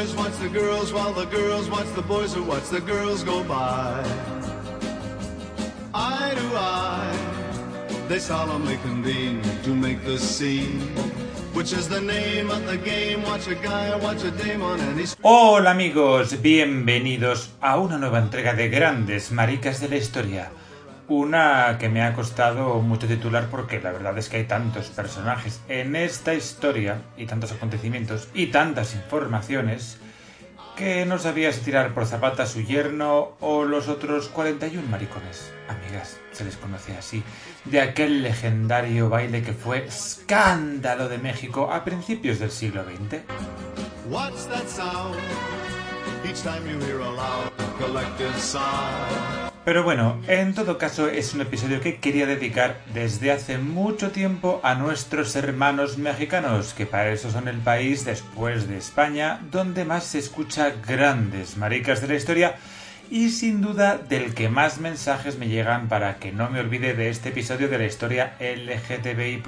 boys watch the girls while the girls watch the boys who watch the girls go by. Eye they solemnly convene to make the scene. Hola amigos, bienvenidos a una nueva entrega de Grandes Maricas de la Historia. Una que me ha costado mucho titular porque la verdad es que hay tantos personajes en esta historia y tantos acontecimientos y tantas informaciones que no sabía si tirar por Zapata su yerno o los otros 41 maricones. Amigas, se les conoce así, de aquel legendario baile que fue escándalo de México a principios del siglo XX. What's that sound? Pero bueno, en todo caso es un episodio que quería dedicar desde hace mucho tiempo a nuestros hermanos mexicanos, que para eso son el país después de España donde más se escucha grandes maricas de la historia y sin duda del que más mensajes me llegan para que no me olvide de este episodio de la historia LGTBI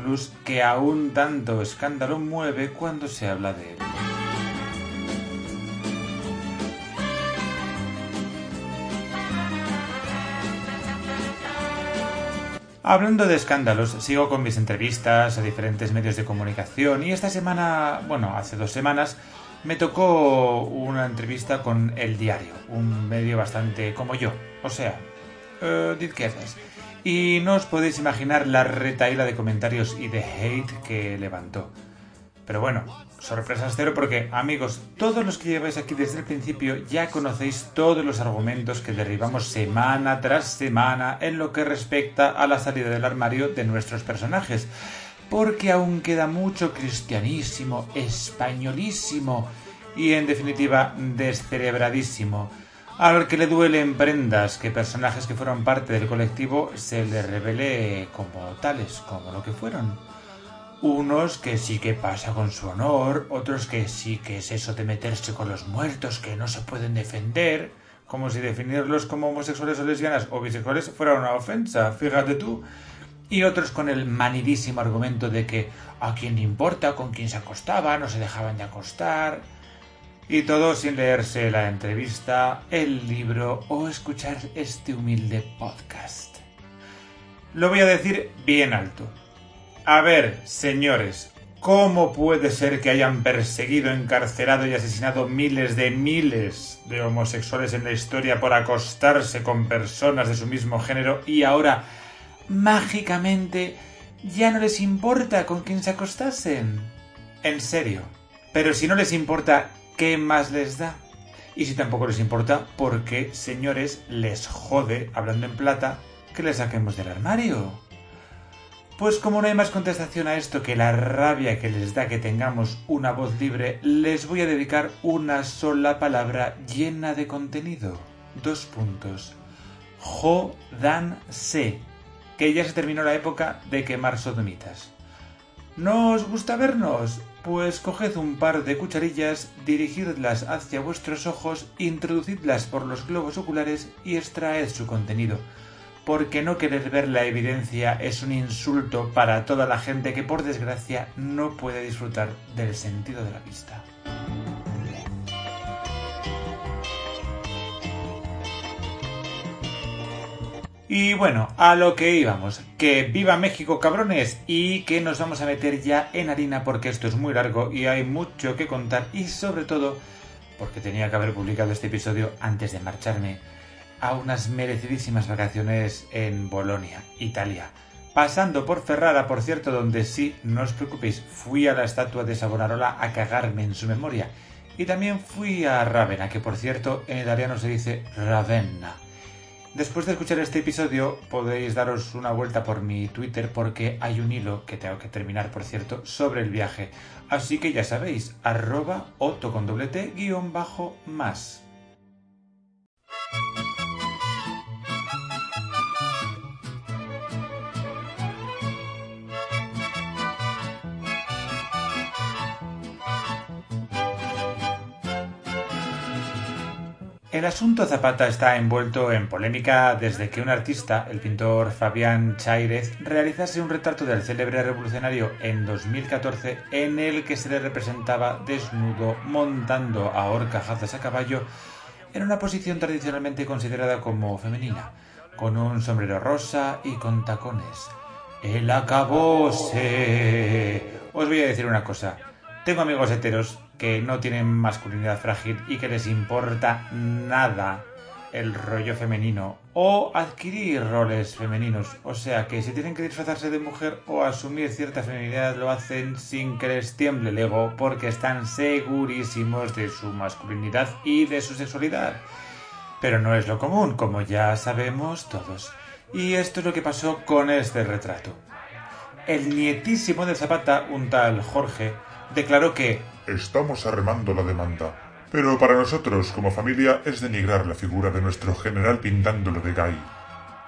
que aún tanto escándalo mueve cuando se habla de él. Hablando de escándalos, sigo con mis entrevistas a diferentes medios de comunicación y esta semana, bueno, hace dos semanas, me tocó una entrevista con El Diario, un medio bastante como yo, o sea, eh, de izquierdas. Y no os podéis imaginar la retaíla de comentarios y de hate que levantó. Pero bueno, sorpresas cero porque, amigos, todos los que lleváis aquí desde el principio ya conocéis todos los argumentos que derribamos semana tras semana en lo que respecta a la salida del armario de nuestros personajes. Porque aún queda mucho cristianísimo, españolísimo y, en definitiva, descerebradísimo. Al que le duelen prendas que personajes que fueron parte del colectivo se le revele como tales, como lo que fueron. Unos que sí que pasa con su honor, otros que sí que es eso de meterse con los muertos que no se pueden defender, como si definirlos como homosexuales o lesbianas o bisexuales fuera una ofensa, fíjate tú. Y otros con el manidísimo argumento de que a quién le importa con quién se acostaba, no se dejaban de acostar. Y todo sin leerse la entrevista, el libro o escuchar este humilde podcast. Lo voy a decir bien alto. A ver, señores, ¿cómo puede ser que hayan perseguido, encarcelado y asesinado miles de miles de homosexuales en la historia por acostarse con personas de su mismo género y ahora, mágicamente, ya no les importa con quién se acostasen? En serio. Pero si no les importa, ¿qué más les da? Y si tampoco les importa, ¿por qué, señores, les jode, hablando en plata, que les saquemos del armario? Pues como no hay más contestación a esto que la rabia que les da que tengamos una voz libre, les voy a dedicar una sola palabra llena de contenido. Dos puntos. Jodanse. Que ya se terminó la época de quemar sodomitas. ¿No os gusta vernos? Pues coged un par de cucharillas, dirigidlas hacia vuestros ojos, introducidlas por los globos oculares y extraed su contenido porque no querer ver la evidencia es un insulto para toda la gente que por desgracia no puede disfrutar del sentido de la vista. Y bueno, a lo que íbamos, que viva México cabrones y que nos vamos a meter ya en harina porque esto es muy largo y hay mucho que contar y sobre todo porque tenía que haber publicado este episodio antes de marcharme a unas merecidísimas vacaciones en Bolonia, Italia. Pasando por Ferrara, por cierto, donde sí, no os preocupéis, fui a la estatua de Savonarola a cagarme en su memoria. Y también fui a Ravenna, que por cierto en italiano se dice Ravenna. Después de escuchar este episodio podéis daros una vuelta por mi Twitter porque hay un hilo que tengo que terminar, por cierto, sobre el viaje. Así que ya sabéis, arroba otto con doble t guion bajo más. El asunto Zapata está envuelto en polémica desde que un artista, el pintor Fabián Chairez, realizase un retrato del célebre revolucionario en 2014 en el que se le representaba desnudo montando a horcajazos a caballo en una posición tradicionalmente considerada como femenina, con un sombrero rosa y con tacones. El acabose. Os voy a decir una cosa. Tengo amigos heteros que no tienen masculinidad frágil y que les importa nada el rollo femenino o adquirir roles femeninos. O sea que si tienen que disfrazarse de mujer o asumir cierta feminidad lo hacen sin que les tiemble el ego porque están segurísimos de su masculinidad y de su sexualidad. Pero no es lo común, como ya sabemos todos. Y esto es lo que pasó con este retrato. El nietísimo de Zapata, un tal Jorge, declaró que Estamos arremando la demanda. Pero para nosotros, como familia, es denigrar la figura de nuestro general pintándolo de gay.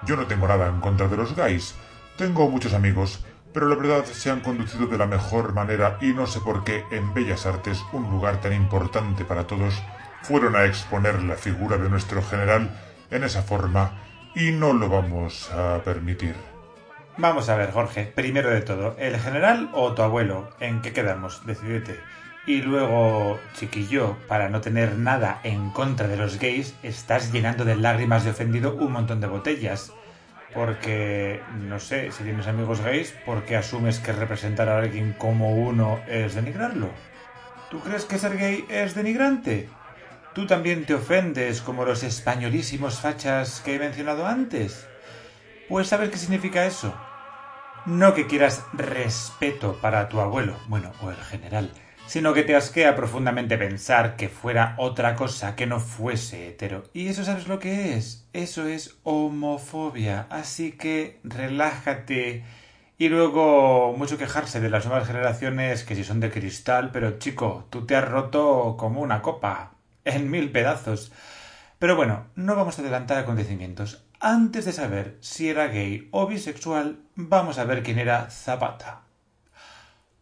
Yo no tengo nada en contra de los gays. Tengo muchos amigos, pero la verdad se han conducido de la mejor manera y no sé por qué en Bellas Artes, un lugar tan importante para todos, fueron a exponer la figura de nuestro general en esa forma y no lo vamos a permitir. Vamos a ver, Jorge, primero de todo, ¿el general o tu abuelo? ¿En qué quedamos? Decidete. Y luego, chiquillo, para no tener nada en contra de los gays, estás llenando de lágrimas de ofendido un montón de botellas. Porque, no sé, si tienes amigos gays, ¿por qué asumes que representar a alguien como uno es denigrarlo? ¿Tú crees que ser gay es denigrante? ¿Tú también te ofendes como los españolísimos fachas que he mencionado antes? Pues ¿sabes qué significa eso? No que quieras respeto para tu abuelo, bueno, o el general, sino que te asquea profundamente pensar que fuera otra cosa que no fuese hetero. ¿Y eso sabes lo que es? Eso es homofobia. Así que relájate. Y luego mucho quejarse de las nuevas generaciones que si son de cristal, pero chico, tú te has roto como una copa, en mil pedazos. Pero bueno, no vamos a adelantar acontecimientos. Antes de saber si era gay o bisexual, vamos a ver quién era Zapata.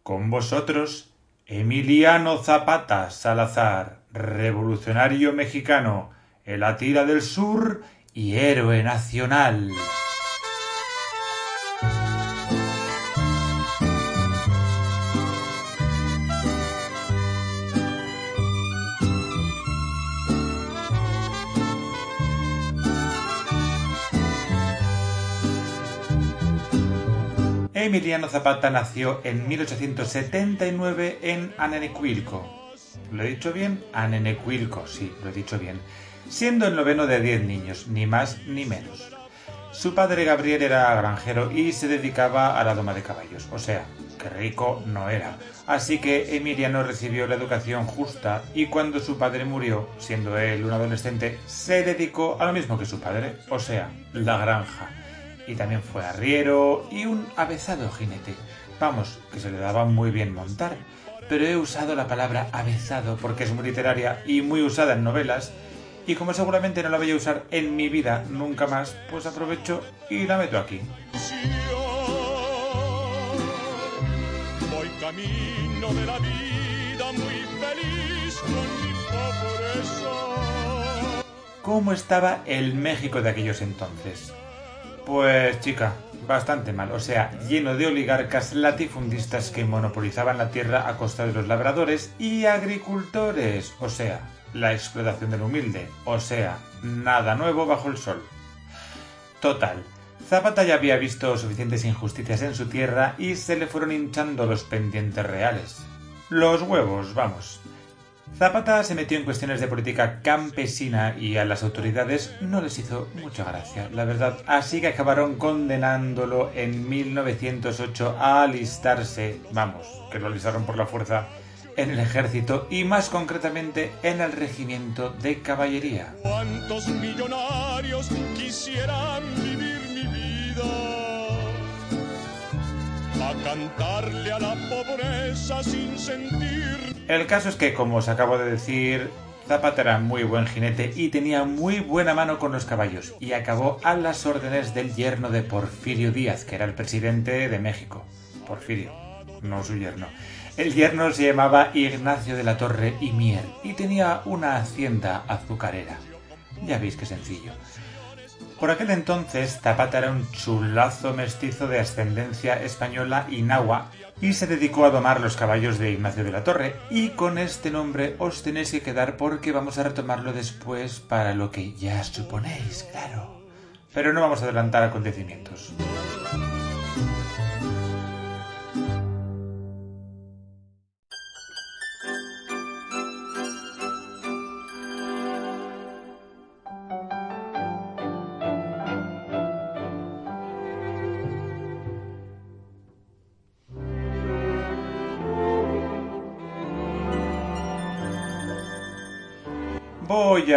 Con vosotros, Emiliano Zapata Salazar, revolucionario mexicano, el Atira del Sur y héroe nacional. Emiliano Zapata nació en 1879 en Anenecuilco. ¿Lo he dicho bien? Anenecuilco, sí, lo he dicho bien. Siendo el noveno de diez niños, ni más ni menos. Su padre Gabriel era granjero y se dedicaba a la doma de caballos, o sea, que rico no era. Así que Emiliano recibió la educación justa y cuando su padre murió, siendo él un adolescente, se dedicó a lo mismo que su padre, o sea, la granja y también fue arriero y un avezado jinete. Vamos, que se le daba muy bien montar, pero he usado la palabra avezado porque es muy literaria y muy usada en novelas, y como seguramente no la voy a usar en mi vida nunca más, pues aprovecho y la meto aquí. Voy camino de la vida muy feliz con mi pobreza. ¿Cómo estaba el México de aquellos entonces? Pues chica, bastante mal, o sea, lleno de oligarcas latifundistas que monopolizaban la tierra a costa de los labradores y agricultores, o sea, la explotación del humilde, o sea, nada nuevo bajo el sol. Total, Zapata ya había visto suficientes injusticias en su tierra y se le fueron hinchando los pendientes reales. Los huevos, vamos. Zapata se metió en cuestiones de política campesina y a las autoridades no les hizo mucha gracia, la verdad. Así que acabaron condenándolo en 1908 a alistarse, vamos, que lo alistaron por la fuerza, en el ejército y más concretamente en el regimiento de caballería. ¿Cuántos millonarios quisieran vivir mi vida? A cantarle a la pobreza sin sentir El caso es que, como os acabo de decir, Zapata era muy buen jinete y tenía muy buena mano con los caballos, y acabó a las órdenes del yerno de Porfirio Díaz, que era el presidente de México. Porfirio, no su yerno. El yerno se llamaba Ignacio de la Torre y Mier y tenía una hacienda azucarera. Ya veis qué sencillo. Por aquel entonces, Zapata era un chulazo mestizo de ascendencia española y nahua y se dedicó a domar los caballos de Ignacio de la Torre y con este nombre os tenéis que quedar porque vamos a retomarlo después para lo que ya suponéis, claro. Pero no vamos a adelantar acontecimientos.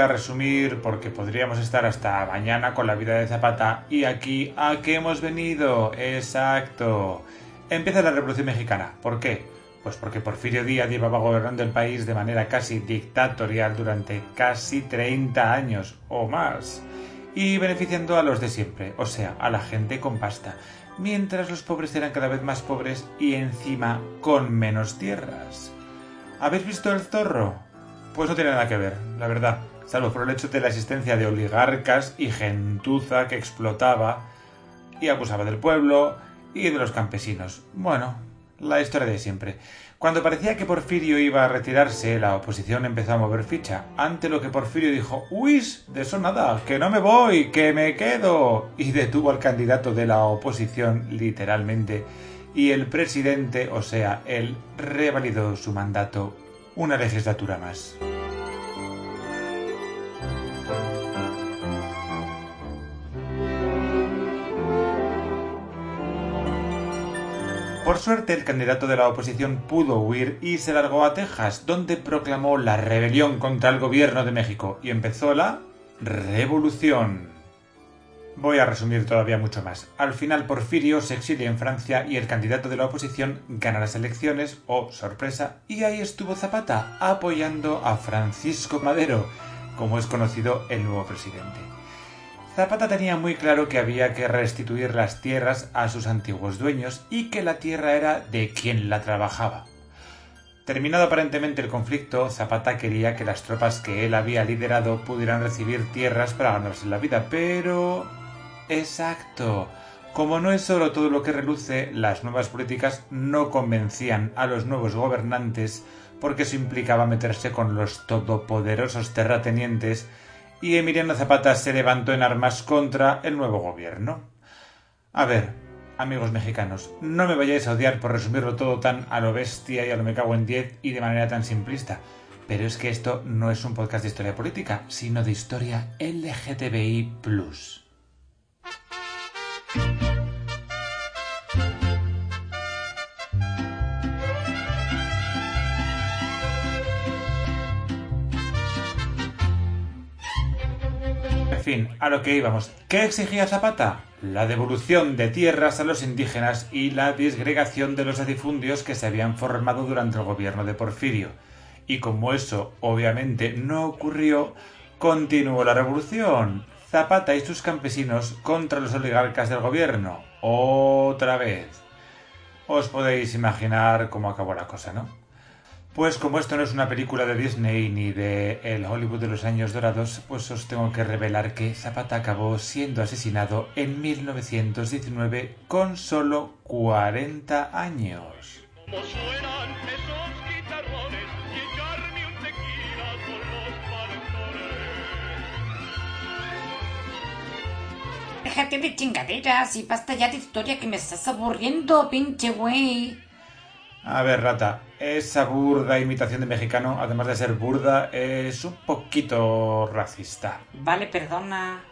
Resumir porque podríamos estar hasta mañana con la vida de Zapata y aquí a qué hemos venido. Exacto. Empieza la Revolución Mexicana. ¿Por qué? Pues porque Porfirio Díaz llevaba gobernando el país de manera casi dictatorial durante casi 30 años o más y beneficiando a los de siempre, o sea, a la gente con pasta, mientras los pobres eran cada vez más pobres y encima con menos tierras. ¿Habéis visto el zorro? Pues no tiene nada que ver, la verdad, salvo por el hecho de la existencia de oligarcas y gentuza que explotaba y abusaba del pueblo y de los campesinos. Bueno, la historia de siempre. Cuando parecía que Porfirio iba a retirarse, la oposición empezó a mover ficha, ante lo que Porfirio dijo, ¡Uis! De eso nada, que no me voy, que me quedo. Y detuvo al candidato de la oposición, literalmente, y el presidente, o sea, él, revalidó su mandato una legislatura más. Por suerte, el candidato de la oposición pudo huir y se largó a Texas, donde proclamó la rebelión contra el gobierno de México y empezó la revolución. Voy a resumir todavía mucho más. Al final Porfirio se exilia en Francia y el candidato de la oposición gana las elecciones, oh sorpresa, y ahí estuvo Zapata apoyando a Francisco Madero, como es conocido el nuevo presidente. Zapata tenía muy claro que había que restituir las tierras a sus antiguos dueños y que la tierra era de quien la trabajaba. Terminado aparentemente el conflicto, Zapata quería que las tropas que él había liderado pudieran recibir tierras para ganarse la vida, pero... Exacto. Como no es solo todo lo que reluce, las nuevas políticas no convencían a los nuevos gobernantes porque eso implicaba meterse con los todopoderosos terratenientes y Emiliano Zapata se levantó en armas contra el nuevo gobierno. A ver, amigos mexicanos, no me vayáis a odiar por resumirlo todo tan a lo bestia y a lo me cago en diez y de manera tan simplista, pero es que esto no es un podcast de historia política, sino de historia LGTBI. Fin, a lo que íbamos. ¿Qué exigía Zapata? La devolución de tierras a los indígenas y la disgregación de los latifundios que se habían formado durante el gobierno de Porfirio. Y como eso obviamente no ocurrió, continuó la revolución. Zapata y sus campesinos contra los oligarcas del gobierno. Otra vez. Os podéis imaginar cómo acabó la cosa, ¿no? Pues como esto no es una película de Disney ni de el Hollywood de los años dorados, pues os tengo que revelar que Zapata acabó siendo asesinado en 1919 con solo 40 años. Como suenan esos guitarrones y echarme un tequila con los pantalones. Déjate de chingaderas y basta ya de historia que me estás aburriendo, pinche güey. A ver, rata, esa burda imitación de mexicano, además de ser burda, es un poquito racista. Vale, perdona.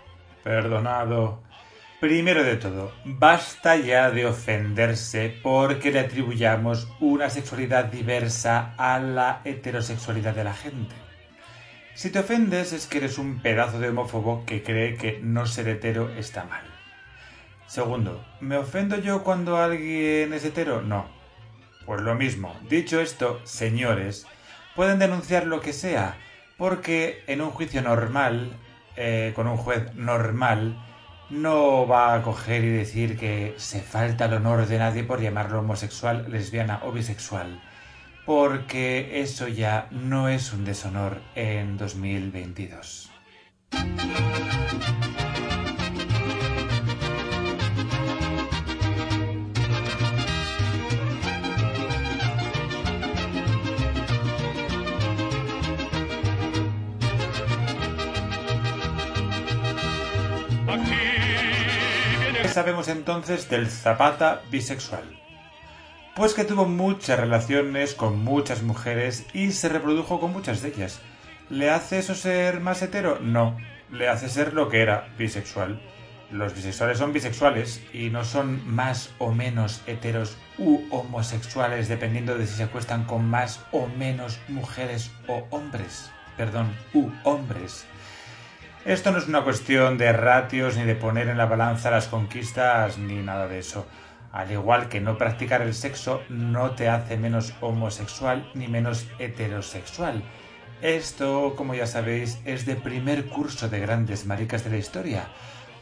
Perdonado. Primero de todo, basta ya de ofenderse porque le atribuyamos una sexualidad diversa a la heterosexualidad de la gente. Si te ofendes es que eres un pedazo de homófobo que cree que no ser hetero está mal. Segundo, ¿me ofendo yo cuando alguien es hetero? No. Pues lo mismo. Dicho esto, señores, pueden denunciar lo que sea, porque en un juicio normal, eh, con un juez normal, no va a coger y decir que se falta el honor de nadie por llamarlo homosexual, lesbiana o bisexual, porque eso ya no es un deshonor en 2022. Sabemos entonces del Zapata bisexual? Pues que tuvo muchas relaciones con muchas mujeres y se reprodujo con muchas de ellas. ¿Le hace eso ser más hetero? No, le hace ser lo que era, bisexual. Los bisexuales son bisexuales y no son más o menos heteros u homosexuales dependiendo de si se acuestan con más o menos mujeres o hombres. Perdón, u hombres. Esto no es una cuestión de ratios ni de poner en la balanza las conquistas ni nada de eso. Al igual que no practicar el sexo no te hace menos homosexual ni menos heterosexual. Esto, como ya sabéis, es de primer curso de grandes maricas de la historia.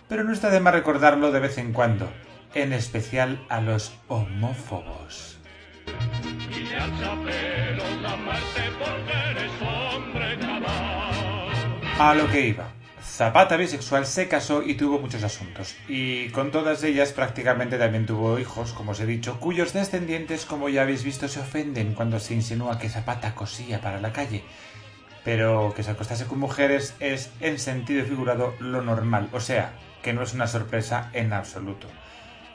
Pero no está de más recordarlo de vez en cuando, en especial a los homófobos. A lo que iba. Zapata bisexual se casó y tuvo muchos asuntos, y con todas ellas prácticamente también tuvo hijos, como os he dicho, cuyos descendientes, como ya habéis visto, se ofenden cuando se insinúa que Zapata cosía para la calle. Pero que se acostase con mujeres es, en sentido figurado, lo normal, o sea, que no es una sorpresa en absoluto.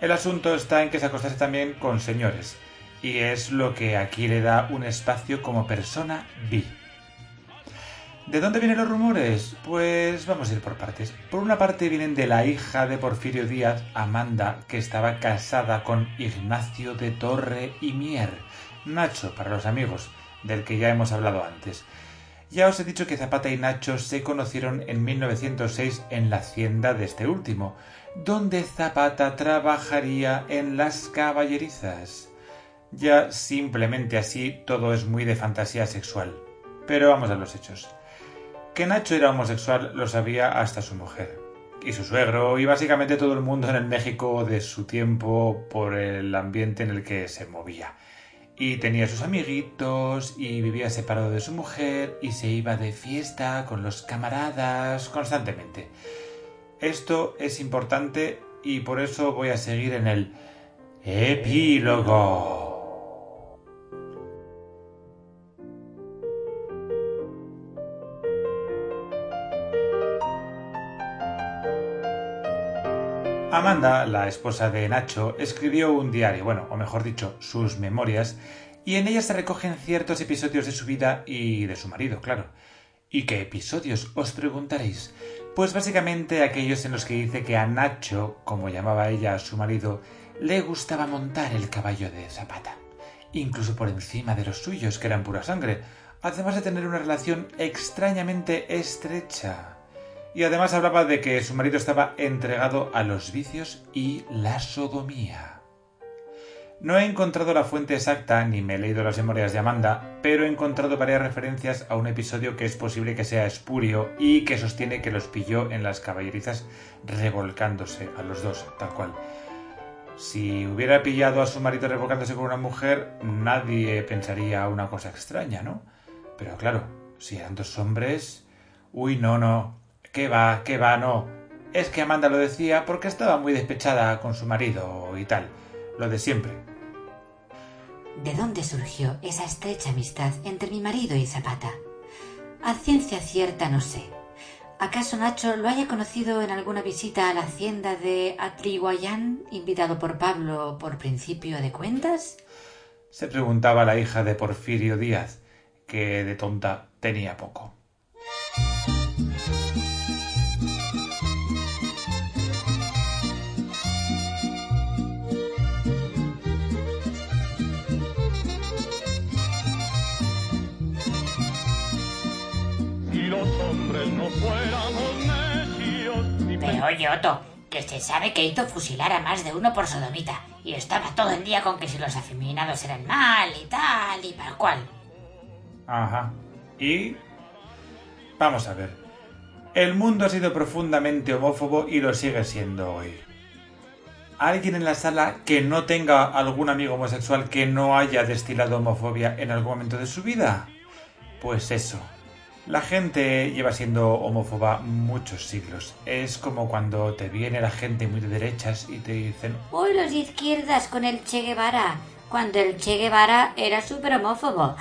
El asunto está en que se acostase también con señores, y es lo que aquí le da un espacio como persona bi. ¿De dónde vienen los rumores? Pues vamos a ir por partes. Por una parte vienen de la hija de Porfirio Díaz, Amanda, que estaba casada con Ignacio de Torre y Mier, Nacho para los amigos, del que ya hemos hablado antes. Ya os he dicho que Zapata y Nacho se conocieron en 1906 en la hacienda de este último, donde Zapata trabajaría en las caballerizas. Ya simplemente así todo es muy de fantasía sexual. Pero vamos a los hechos. Que Nacho era homosexual lo sabía hasta su mujer. Y su suegro, y básicamente todo el mundo en el México de su tiempo por el ambiente en el que se movía. Y tenía sus amiguitos, y vivía separado de su mujer, y se iba de fiesta con los camaradas constantemente. Esto es importante y por eso voy a seguir en el epílogo. Amanda, la esposa de Nacho, escribió un diario, bueno, o mejor dicho, sus memorias, y en ellas se recogen ciertos episodios de su vida y de su marido, claro. ¿Y qué episodios? Os preguntaréis. Pues básicamente aquellos en los que dice que a Nacho, como llamaba ella a su marido, le gustaba montar el caballo de Zapata, incluso por encima de los suyos, que eran pura sangre, además de tener una relación extrañamente estrecha. Y además hablaba de que su marido estaba entregado a los vicios y la sodomía. No he encontrado la fuente exacta ni me he leído las memorias de Amanda, pero he encontrado varias referencias a un episodio que es posible que sea espurio y que sostiene que los pilló en las caballerizas revolcándose a los dos, tal cual. Si hubiera pillado a su marido revolcándose con una mujer, nadie pensaría una cosa extraña, ¿no? Pero claro, si eran dos hombres... Uy, no, no. ¿Qué va? ¿Qué va? No. Es que Amanda lo decía porque estaba muy despechada con su marido y tal. Lo de siempre. ¿De dónde surgió esa estrecha amistad entre mi marido y Zapata? A ciencia cierta no sé. ¿Acaso Nacho lo haya conocido en alguna visita a la hacienda de Atliguayán, invitado por Pablo por principio de cuentas? Se preguntaba la hija de Porfirio Díaz, que de tonta tenía poco. Pero oye, Otto, que se sabe que hizo fusilar a más de uno por sodomita. Y estaba todo el día con que si los afeminados eran mal y tal y para cual. Ajá. Y... Vamos a ver. El mundo ha sido profundamente homófobo y lo sigue siendo hoy. ¿Alguien en la sala que no tenga algún amigo homosexual que no haya destilado homofobia en algún momento de su vida? Pues eso. La gente lleva siendo homófoba muchos siglos. Es como cuando te viene la gente muy de derechas y te dicen Hoy los de izquierdas con el Che Guevara, cuando el Che Guevara era súper homófobo.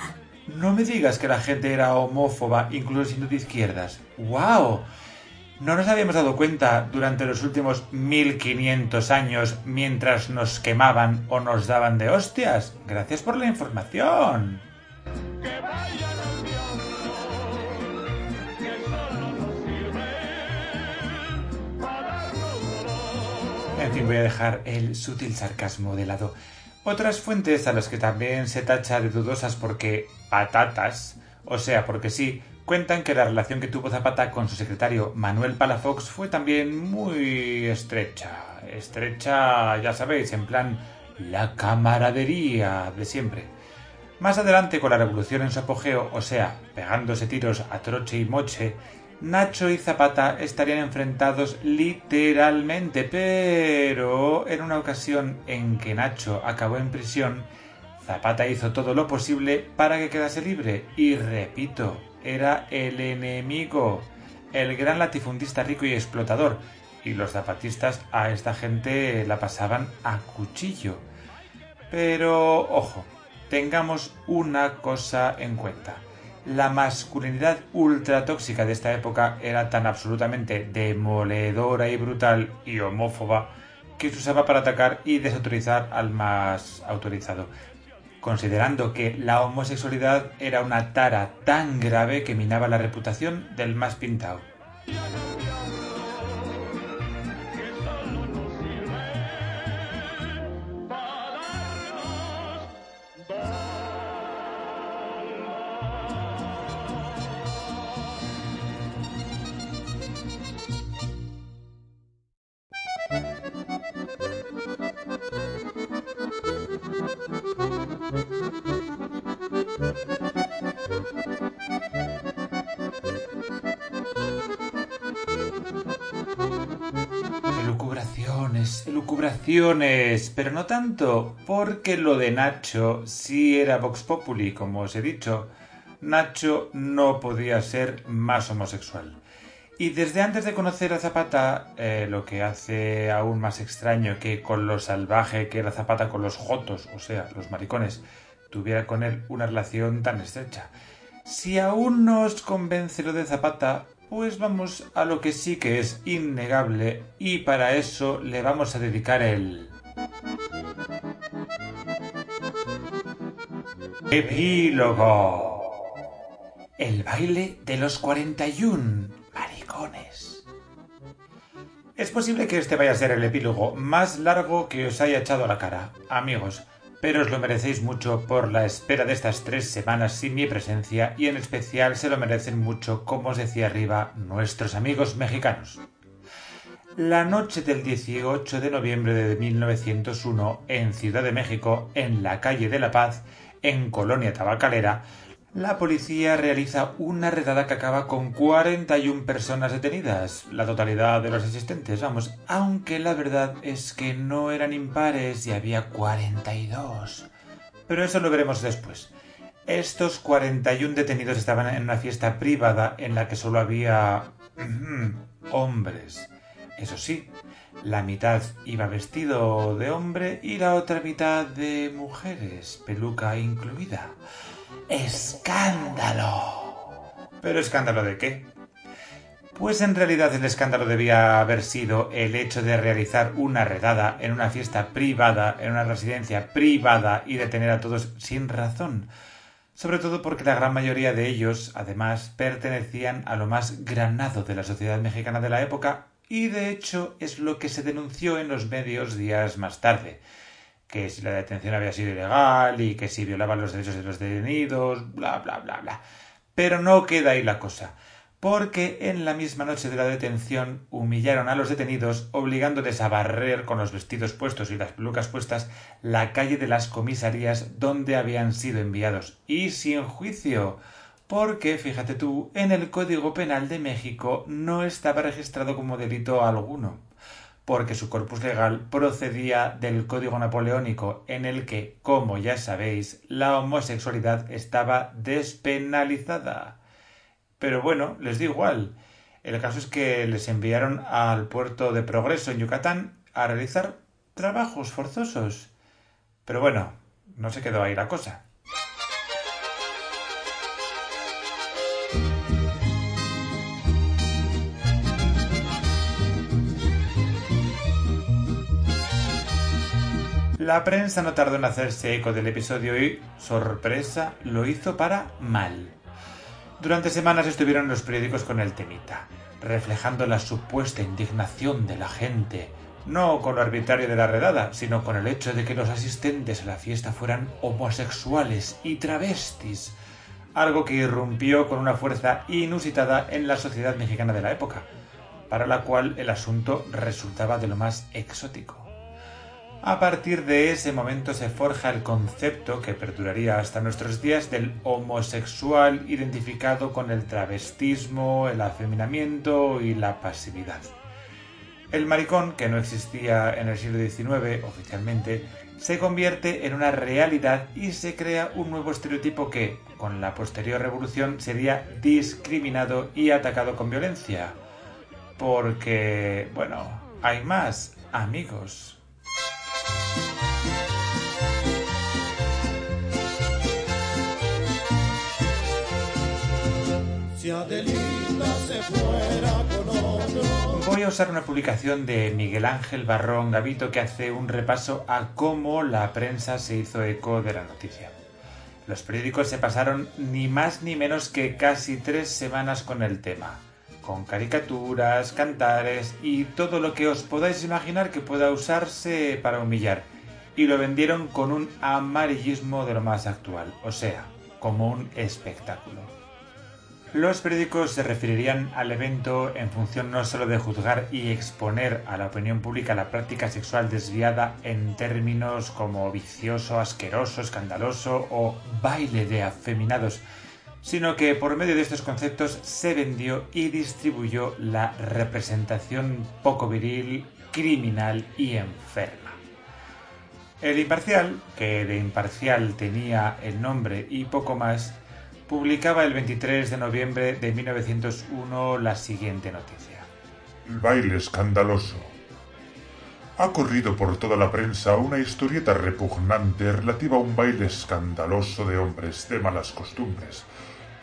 No me digas que la gente era homófoba incluso siendo de izquierdas. ¡Wow! No nos habíamos dado cuenta durante los últimos 1500 años mientras nos quemaban o nos daban de hostias. Gracias por la información. En fin, voy a dejar el sutil sarcasmo de lado. Otras fuentes a las que también se tacha de dudosas porque patatas, o sea, porque sí, cuentan que la relación que tuvo Zapata con su secretario Manuel Palafox fue también muy estrecha. Estrecha, ya sabéis, en plan la camaradería de siempre. Más adelante, con la revolución en su apogeo, o sea, pegándose tiros a troche y moche, Nacho y Zapata estarían enfrentados literalmente, pero en una ocasión en que Nacho acabó en prisión, Zapata hizo todo lo posible para que quedase libre. Y repito, era el enemigo, el gran latifundista rico y explotador, y los zapatistas a esta gente la pasaban a cuchillo. Pero, ojo, tengamos una cosa en cuenta la masculinidad ultratóxica de esta época era tan absolutamente demoledora y brutal y homófoba que se usaba para atacar y desautorizar al más autorizado, considerando que la homosexualidad era una tara tan grave que minaba la reputación del más pintado. Pero no tanto, porque lo de Nacho sí era Vox Populi, como os he dicho. Nacho no podía ser más homosexual. Y desde antes de conocer a Zapata, eh, lo que hace aún más extraño que con lo salvaje que era Zapata con los jotos, o sea, los maricones, tuviera con él una relación tan estrecha. Si aún no os convence lo de Zapata, pues vamos a lo que sí que es innegable y para eso le vamos a dedicar el... Epílogo. El baile de los 41 maricones. Es posible que este vaya a ser el epílogo más largo que os haya echado a la cara, amigos pero os lo merecéis mucho por la espera de estas tres semanas sin mi presencia y en especial se lo merecen mucho, como os decía arriba, nuestros amigos mexicanos. La noche del 18 de noviembre de 1901, en Ciudad de México, en la calle de la Paz, en Colonia Tabacalera, la policía realiza una redada que acaba con 41 personas detenidas, la totalidad de los asistentes, vamos, aunque la verdad es que no eran impares y había 42. Pero eso lo veremos después. Estos 41 detenidos estaban en una fiesta privada en la que solo había hombres. Eso sí, la mitad iba vestido de hombre y la otra mitad de mujeres, peluca incluida. ¡Escándalo! ¿Pero escándalo de qué? Pues en realidad el escándalo debía haber sido el hecho de realizar una redada en una fiesta privada, en una residencia privada y detener a todos sin razón. Sobre todo porque la gran mayoría de ellos, además, pertenecían a lo más granado de la sociedad mexicana de la época y de hecho es lo que se denunció en los medios días más tarde que si la detención había sido ilegal y que si violaban los derechos de los detenidos, bla, bla, bla, bla. Pero no queda ahí la cosa, porque en la misma noche de la detención humillaron a los detenidos obligándoles a barrer con los vestidos puestos y las pelucas puestas la calle de las comisarías donde habían sido enviados y sin juicio porque, fíjate tú, en el Código Penal de México no estaba registrado como delito alguno porque su corpus legal procedía del Código Napoleónico, en el que, como ya sabéis, la homosexualidad estaba despenalizada. Pero bueno, les dio igual. El caso es que les enviaron al puerto de Progreso en Yucatán a realizar trabajos forzosos. Pero bueno, no se quedó ahí la cosa. La prensa no tardó en hacerse eco del episodio y, sorpresa, lo hizo para mal. Durante semanas estuvieron los periódicos con el temita, reflejando la supuesta indignación de la gente, no con lo arbitrario de la redada, sino con el hecho de que los asistentes a la fiesta fueran homosexuales y travestis, algo que irrumpió con una fuerza inusitada en la sociedad mexicana de la época, para la cual el asunto resultaba de lo más exótico. A partir de ese momento se forja el concepto que perduraría hasta nuestros días del homosexual identificado con el travestismo, el afeminamiento y la pasividad. El maricón, que no existía en el siglo XIX oficialmente, se convierte en una realidad y se crea un nuevo estereotipo que, con la posterior revolución, sería discriminado y atacado con violencia. Porque, bueno, hay más amigos. Voy a usar una publicación de Miguel Ángel Barrón Gavito que hace un repaso a cómo la prensa se hizo eco de la noticia. Los periódicos se pasaron ni más ni menos que casi tres semanas con el tema, con caricaturas, cantares y todo lo que os podáis imaginar que pueda usarse para humillar, y lo vendieron con un amarillismo de lo más actual, o sea, como un espectáculo. Los periódicos se referirían al evento en función no solo de juzgar y exponer a la opinión pública la práctica sexual desviada en términos como vicioso, asqueroso, escandaloso o baile de afeminados, sino que por medio de estos conceptos se vendió y distribuyó la representación poco viril, criminal y enferma. El imparcial, que de imparcial tenía el nombre y poco más, publicaba el 23 de noviembre de 1901 la siguiente noticia. El baile escandaloso. Ha corrido por toda la prensa una historieta repugnante relativa a un baile escandaloso de hombres de malas costumbres.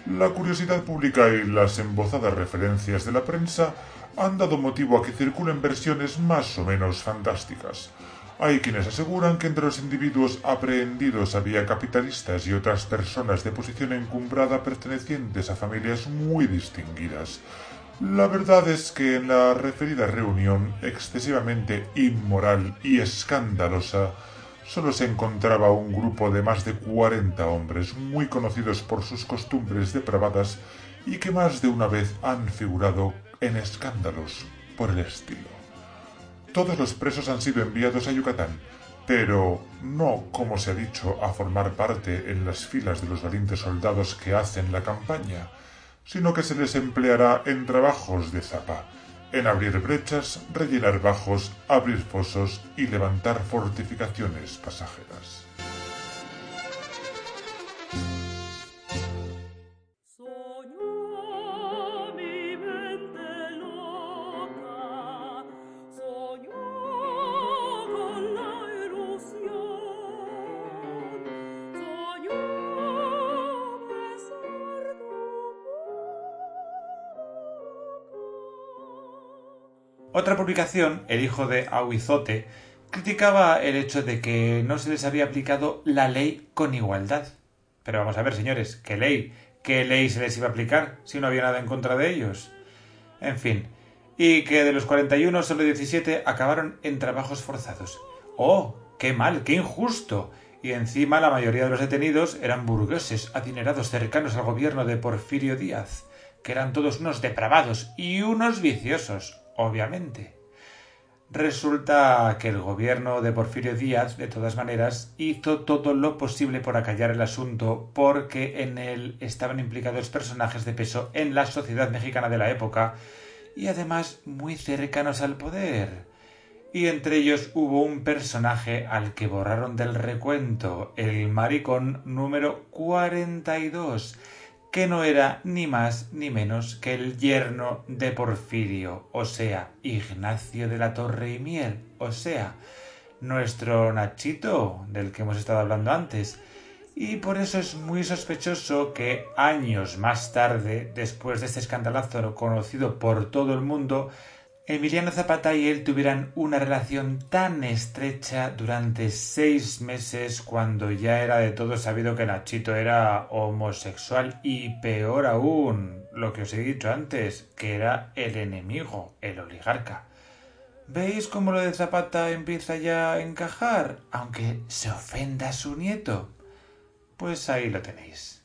La curiosidad pública y las embozadas referencias de la prensa han dado motivo a que circulen versiones más o menos fantásticas. Hay quienes aseguran que entre los individuos aprehendidos había capitalistas y otras personas de posición encumbrada pertenecientes a familias muy distinguidas. La verdad es que en la referida reunión, excesivamente inmoral y escandalosa, solo se encontraba un grupo de más de cuarenta hombres muy conocidos por sus costumbres depravadas y que más de una vez han figurado en escándalos por el estilo. Todos los presos han sido enviados a Yucatán, pero no, como se ha dicho, a formar parte en las filas de los valientes soldados que hacen la campaña, sino que se les empleará en trabajos de zapa, en abrir brechas, rellenar bajos, abrir fosos y levantar fortificaciones pasajeras. Otra publicación, El hijo de Aguizote, criticaba el hecho de que no se les había aplicado la ley con igualdad. Pero vamos a ver, señores, ¿qué ley? ¿Qué ley se les iba a aplicar si no había nada en contra de ellos? En fin, y que de los 41 solo 17 acabaron en trabajos forzados. ¡Oh! ¡Qué mal! ¡Qué injusto! Y encima la mayoría de los detenidos eran burgueses adinerados cercanos al gobierno de Porfirio Díaz, que eran todos unos depravados y unos viciosos, obviamente. Resulta que el gobierno de Porfirio Díaz, de todas maneras, hizo todo lo posible por acallar el asunto porque en él estaban implicados personajes de peso en la sociedad mexicana de la época y además muy cercanos al poder. Y entre ellos hubo un personaje al que borraron del recuento, el maricón número 42, que no era ni más ni menos que el yerno de Porfirio, o sea, Ignacio de la Torre y Mier, o sea, nuestro Nachito, del que hemos estado hablando antes, y por eso es muy sospechoso que años más tarde, después de este escandalazo conocido por todo el mundo, Emiliano Zapata y él tuvieran una relación tan estrecha durante seis meses cuando ya era de todo sabido que Nachito era homosexual y peor aún, lo que os he dicho antes, que era el enemigo, el oligarca. ¿Veis cómo lo de Zapata empieza ya a encajar, aunque se ofenda a su nieto? Pues ahí lo tenéis.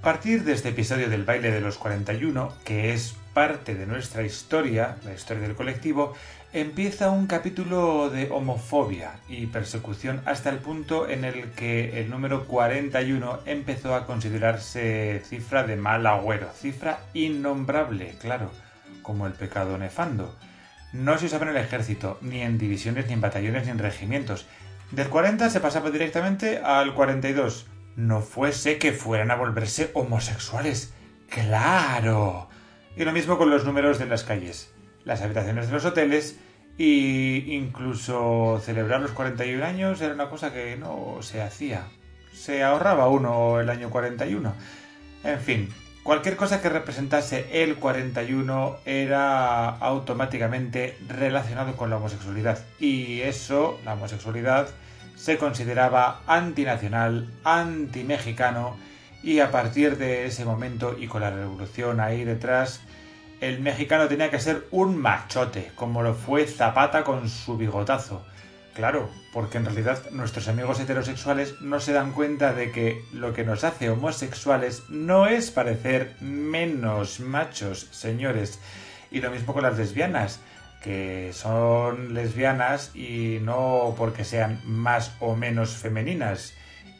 Partir de este episodio del baile de los 41, que es parte de nuestra historia, la historia del colectivo, empieza un capítulo de homofobia y persecución hasta el punto en el que el número 41 empezó a considerarse cifra de mal agüero, cifra innombrable, claro, como el pecado nefando. No se usaba en el ejército, ni en divisiones, ni en batallones, ni en regimientos. Del 40 se pasaba directamente al 42, no fuese que fueran a volverse homosexuales. ¡Claro! Y lo mismo con los números de las calles, las habitaciones de los hoteles y incluso celebrar los 41 años era una cosa que no se hacía. Se ahorraba uno el año 41. En fin, cualquier cosa que representase el 41 era automáticamente relacionado con la homosexualidad. Y eso, la homosexualidad, se consideraba antinacional, antimexicano y a partir de ese momento y con la revolución ahí detrás, el mexicano tenía que ser un machote, como lo fue Zapata con su bigotazo. Claro, porque en realidad nuestros amigos heterosexuales no se dan cuenta de que lo que nos hace homosexuales no es parecer menos machos, señores. Y lo mismo con las lesbianas que son lesbianas y no porque sean más o menos femeninas.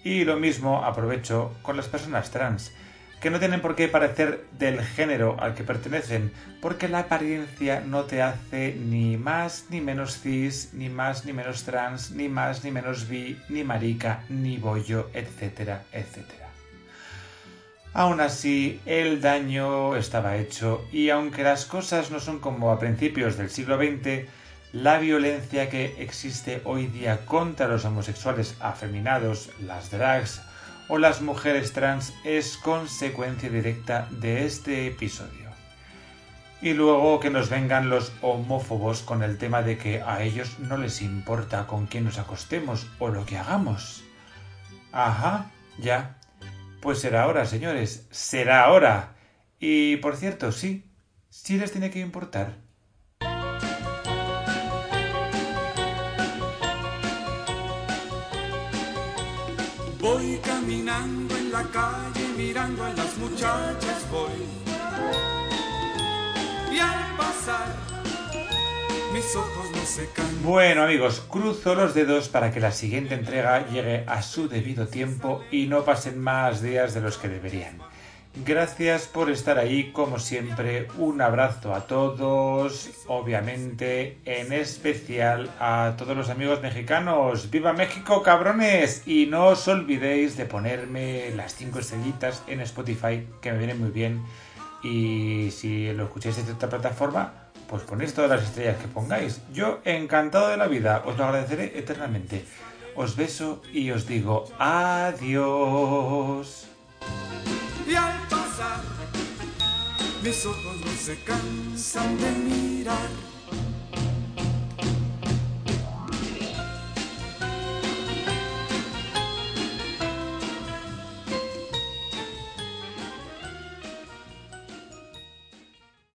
Y lo mismo aprovecho con las personas trans, que no tienen por qué parecer del género al que pertenecen, porque la apariencia no te hace ni más ni menos cis, ni más ni menos trans, ni más ni menos bi, ni marica, ni bollo, etcétera, etcétera. Aún así, el daño estaba hecho y aunque las cosas no son como a principios del siglo XX, la violencia que existe hoy día contra los homosexuales afeminados, las drags o las mujeres trans es consecuencia directa de este episodio. Y luego que nos vengan los homófobos con el tema de que a ellos no les importa con quién nos acostemos o lo que hagamos. Ajá, ya, pues será ahora, señores, será ahora. Y por cierto, sí, sí les tiene que importar. Voy caminando en la calle mirando a las muchachas voy. Y al pasar bueno amigos, cruzo los dedos para que la siguiente entrega llegue a su debido tiempo y no pasen más días de los que deberían. Gracias por estar ahí, como siempre. Un abrazo a todos, obviamente, en especial a todos los amigos mexicanos. ¡Viva México, cabrones! Y no os olvidéis de ponerme las 5 estrellitas en Spotify, que me vienen muy bien. Y si lo escucháis desde otra plataforma, pues ponéis todas las estrellas que pongáis. Yo encantado de la vida, os lo agradeceré eternamente. Os beso y os digo adiós. Y al pasar, mis ojos no se cansan de mirar